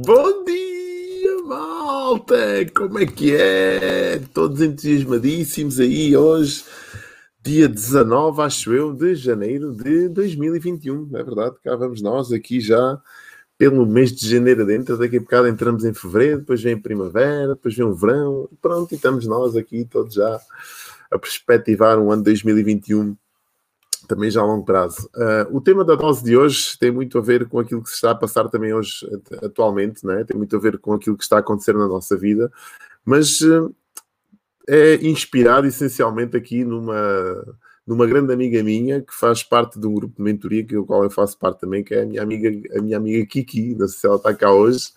Bom dia, malta! Como é que é? Todos entusiasmadíssimos aí hoje, dia 19, acho eu, de janeiro de 2021. É verdade, cá vamos nós aqui já pelo mês de janeiro dentro. Daqui a bocado entramos em fevereiro, depois vem primavera, depois vem o verão. Pronto, e estamos nós aqui todos já a perspectivar um ano 2021 também já a longo prazo. Uh, o tema da dose de hoje tem muito a ver com aquilo que se está a passar também hoje, atualmente, né? tem muito a ver com aquilo que está a acontecer na nossa vida, mas uh, é inspirado essencialmente aqui numa, numa grande amiga minha que faz parte de um grupo de mentoria, que, do qual eu faço parte também, que é a minha amiga, a minha amiga Kiki. Não sei se ela está cá hoje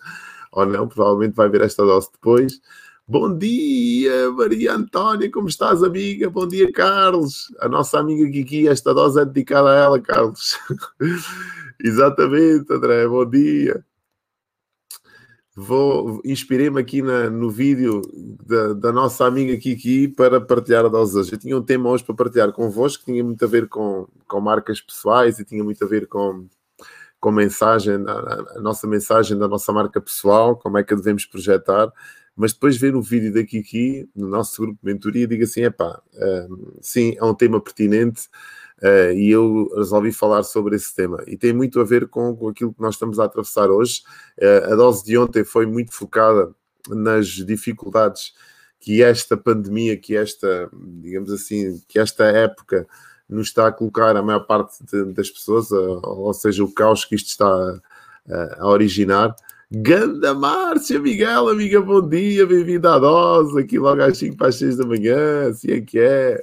ou não, provavelmente vai ver esta dose depois. Bom dia, Maria Antónia, como estás, amiga? Bom dia, Carlos. A nossa amiga Kiki, esta dose é dedicada a ela, Carlos. Exatamente, André, bom dia. Vou inspirei-me aqui na, no vídeo da, da, nossa amiga Kiki para partilhar a dose hoje. Eu tinha um tema hoje para partilhar convosco que tinha muito a ver com, com marcas pessoais e tinha muito a ver com, com mensagem, a, a nossa mensagem da nossa marca pessoal, como é que a devemos projetar mas depois ver o vídeo da Kiki, no nosso grupo de mentoria, digo assim: epá, uh, sim, é um tema pertinente uh, e eu resolvi falar sobre esse tema. E tem muito a ver com, com aquilo que nós estamos a atravessar hoje. Uh, a dose de ontem foi muito focada nas dificuldades que esta pandemia, que esta, digamos assim, que esta época nos está a colocar a maior parte de, das pessoas, ou seja, o caos que isto está a, a originar. Ganda Márcia, Miguel, amiga, bom dia, bem-vinda à dose, aqui logo às 5 para as 6 da manhã, assim é que é.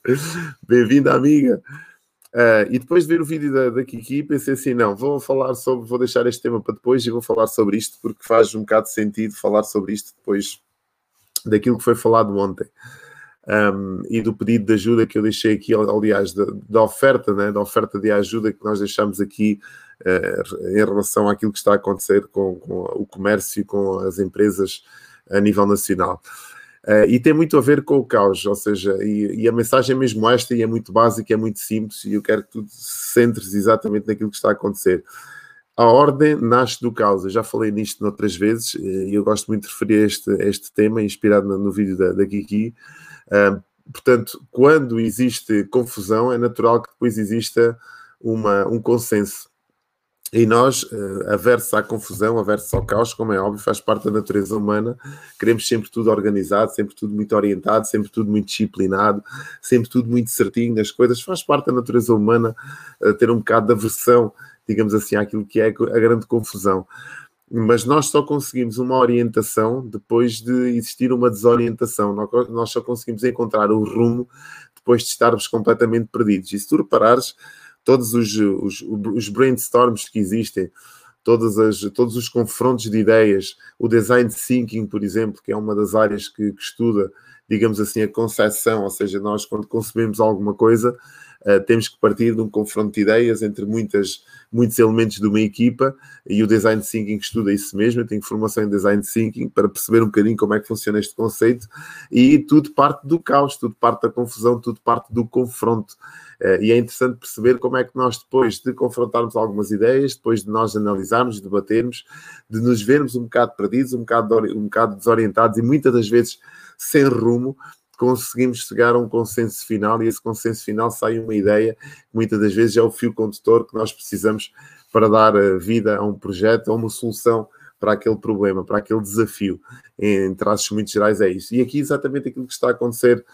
bem-vinda, amiga. Uh, e depois de ver o vídeo da, da Kiki, pensei assim: não, vou falar sobre, vou deixar este tema para depois e vou falar sobre isto, porque faz um bocado de sentido falar sobre isto depois daquilo que foi falado ontem. Um, e do pedido de ajuda que eu deixei aqui, aliás, da, da oferta, né, da oferta de ajuda que nós deixamos aqui em relação àquilo que está a acontecer com, com, o comércio com as empresas a nível nacional. Uh, e tem muito a ver com o caos, ou seja, e, e, a mensagem é mesmo esta, e é muito básica, é muito simples, e eu quero que tu centres exatamente naquilo que está a acontecer. A ordem nasce do caos. Eu já falei nisto noutras vezes, e eu gosto muito de referir este, este tema, inspirado no, no vídeo da, da Kiki. Uh, portanto, quando existe confusão, é natural que depois exista uma, um consenso. E nós, uh, aversos à confusão, aversos ao caos, como é óbvio, faz parte da natureza humana, queremos sempre tudo organizado, sempre tudo muito orientado, sempre tudo muito disciplinado, sempre tudo muito certinho nas coisas. Faz parte da natureza humana uh, ter um bocado de aversão, digamos assim, àquilo que é a grande confusão. Mas nós só conseguimos uma orientação depois de existir uma desorientação. Nós só conseguimos encontrar o rumo depois de estarmos completamente perdidos. E se tu reparares, todos os, os, os brainstorms que existem, todas as, todos os confrontos de ideias, o design thinking, por exemplo, que é uma das áreas que, que estuda, digamos assim, a concepção, ou seja, nós quando concebemos alguma coisa, uh, temos que partir de um confronto de ideias entre muitas, muitos elementos de uma equipa e o design thinking estuda isso mesmo. Eu tenho formação em design thinking para perceber um bocadinho como é que funciona este conceito e tudo parte do caos, tudo parte da confusão, tudo parte do confronto. Uh, e é interessante perceber como é que nós, depois de confrontarmos algumas ideias, depois de nós analisarmos, debatermos, de nos vermos um bocado perdidos, um bocado, um bocado desorientados e muitas das vezes sem rumo, conseguimos chegar a um consenso final e esse consenso final sai uma ideia que muitas das vezes é o fio condutor que nós precisamos para dar eh, vida a um projeto, a uma solução para aquele problema, para aquele desafio. Em traços muito gerais é isso. E aqui exatamente aquilo que está a acontecer,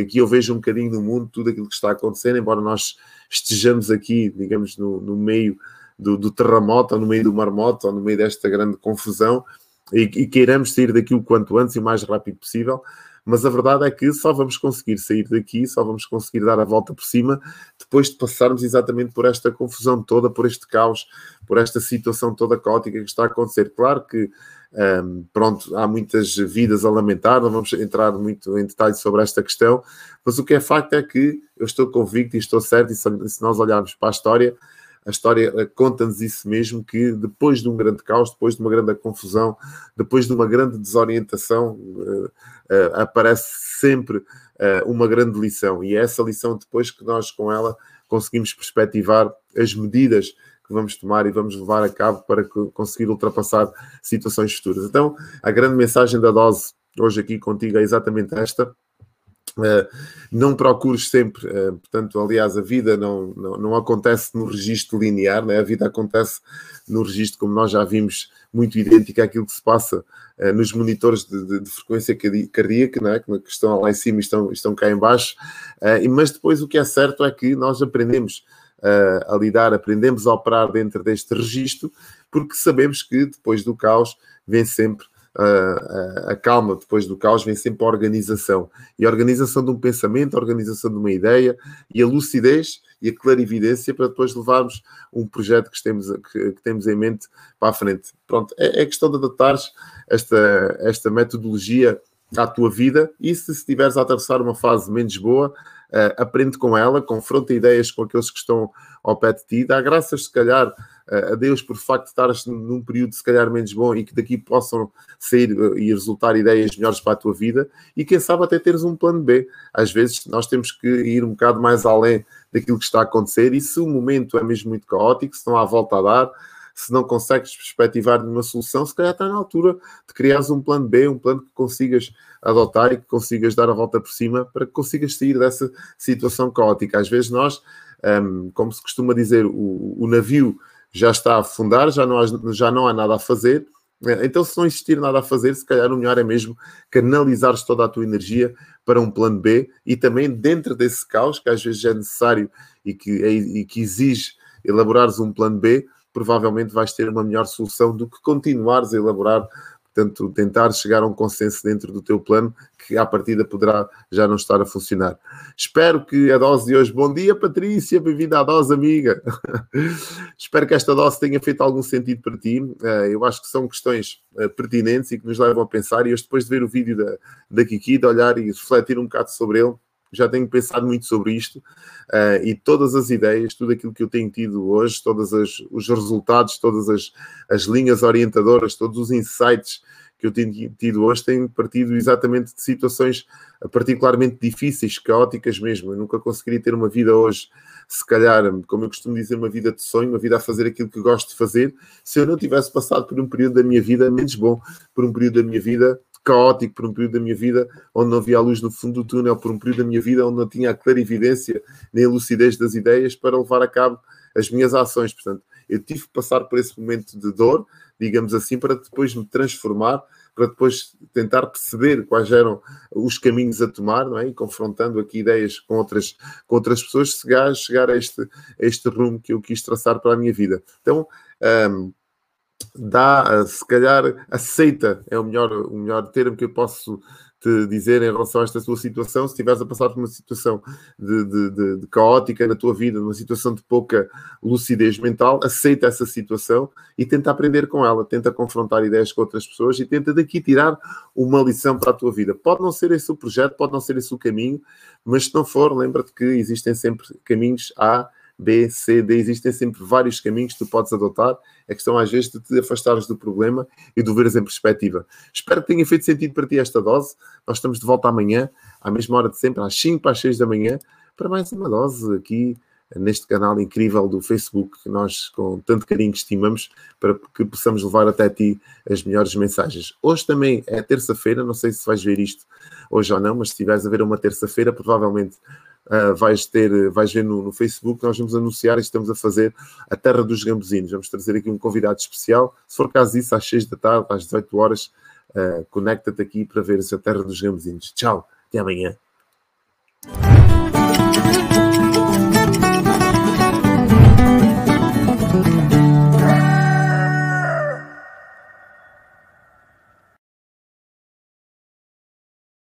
aqui eu vejo um bocadinho no mundo tudo aquilo que está a acontecer, embora nós estejamos aqui, digamos, no, no meio do, do, terremoto, ou no meio do marmoto, ou no meio desta grande confusão, e, e queiramos sair daqui o quanto antes e o mais rápido possível, mas a verdade é que só vamos conseguir sair daqui, só vamos conseguir dar a volta por cima depois de passarmos exatamente por esta confusão toda, por este caos, por esta situação toda caótica que está a acontecer. Claro que um, pronto, há muitas vidas a lamentar, não vamos entrar muito em detalhes sobre esta questão, mas o que é facto é que eu estou convicto e estou certo, e se nós olharmos para a história, a história conta-nos isso mesmo, que depois de um grande caos, depois de uma grande confusão, depois de uma grande desorientação, uh, uh, aparece sempre uh, uma grande lição. E é essa lição depois que nós com ela conseguimos perspectivar as medidas que vamos tomar e vamos levar a cabo para conseguir ultrapassar situações futuras. Então, a grande mensagem da dose hoje aqui contigo é exatamente esta. Uh, não procures sempre, uh, portanto, aliás, a vida não, não, não acontece no registro linear, né? a vida acontece no registro, como nós já vimos, muito idêntico àquilo que se passa uh, nos monitores de, de, de, frequência cardíaca, né? que estão lá em cima e estão, estão cá em baixo, mas depois o que é certo é que nós aprendemos a lidar, aprendemos a operar dentro deste registro, porque sabemos que depois do caos vem sempre a, a, calma depois do caos vem sempre a organização. E a organização de um pensamento, a organização de uma ideia e a lucidez e a clarividência para depois levarmos um projeto que temos, que, que temos em mente para a frente. Pronto, é, é questão de adaptar esta, esta metodologia à tua vida e se estiveres a atravessar uma fase menos boa, uh, aprende com ela, confronta ideias com aqueles que estão ao pé de ti, dá graças, se calhar, a Deus por facto de estares num período se calhar menos bom e que daqui possam sair eh, e resultar ideias melhores para a tua vida e quem sabe até teres um plano B. Às vezes nós temos que ir um bocado mais além daquilo que está a acontecer e se o momento é mesmo muito caótico, se não há volta a dar, se não consegues perspectivar nenhuma solução, se calhar está na altura de criares um plano B, um plano que consigas adotar e que consigas dar a volta por cima para que consigas sair dessa situação caótica. Às vezes nós, um, como se costuma dizer, o, o navio já está a afundar, já não há, já não há nada a fazer. Então, se não existir nada a fazer, se calhar o melhor é mesmo canalizares toda a tua energia para um plano B e também dentro desse caos, que às vezes é necessário e que, é, e que exige elaborares um plano B, provavelmente vais ter uma melhor solução do que continuares a elaborar Portanto, tentar chegar a um consenso dentro do teu plano que à partida poderá já não estar a funcionar. Espero que a dose de hoje. Bom dia, Patrícia, bem-vinda à dose, amiga. Espero que esta dose tenha feito algum sentido para ti. Eh, eu acho que são questões eh, pertinentes e que nos levam a pensar. E hoje, depois de ver o vídeo da, da Kiki, de olhar e refletir um bocado sobre ele, já tenho pensado muito sobre isto uh, e todas as ideias, tudo aquilo que eu tenho tido hoje, todos os resultados, todas as, as linhas orientadoras, todos os insights que eu tenho tido hoje têm partido exatamente de situações particularmente difíceis, caóticas mesmo. Eu nunca conseguiria ter uma vida hoje, se calhar, como eu costumo dizer, uma vida de sonho, uma vida a fazer aquilo que gosto de fazer, se eu não tivesse passado por um período da minha vida menos bom, por um período da minha vida caótico por um período da minha vida onde não havia a luz no fundo do túnel, por um período da minha vida onde não tinha a clarividência nem a lucidez das ideias para levar a cabo as minhas ações. Portanto, eu tive que passar por esse momento de dor, digamos assim, para depois me transformar, para depois tentar perceber quais eram os caminhos a tomar, não é? E confrontando aqui ideias com outras, com outras pessoas, chegar, chegar a, este, a este rumo que eu quis traçar para a minha vida. Então, um, dá, se calhar, aceita, é o melhor, o melhor termo que eu posso te dizer em relação a esta tua situação. Se estiveres a passar por uma situação de, de, de, de, caótica na tua vida, numa situação de pouca lucidez mental, aceita essa situação e tenta aprender com ela, tenta confrontar ideias com outras pessoas e tenta daqui tirar uma lição para a tua vida. Pode não ser esse o projeto, pode não ser esse o caminho, mas se não for, lembra-te que existem sempre caminhos A B, C, D, existem sempre vários caminhos que tu podes adotar. É questão, às vezes, de te afastares do problema e de veres em perspectiva. Espero que tenha feito sentido para ti esta dose. Nós estamos de volta amanhã, à mesma hora de sempre, às 5 para as 6 da manhã, para mais uma dose aqui neste canal incrível do Facebook que nós com tanto carinho estimamos para que possamos levar até ti as melhores mensagens. Hoje também é terça-feira, não sei se vais ver isto hoje ou não, mas se estiveres a ver uma terça-feira, provavelmente uh, vais ter, vais ver no, no, Facebook, nós vamos anunciar e estamos a fazer a Terra dos Gambuzinos. Vamos trazer aqui um convidado especial. Se for caso disso, às 6 da tarde, às 18 horas, uh, conecta-te aqui para ver a Terra dos Gambuzinos. Tchau, até amanhã.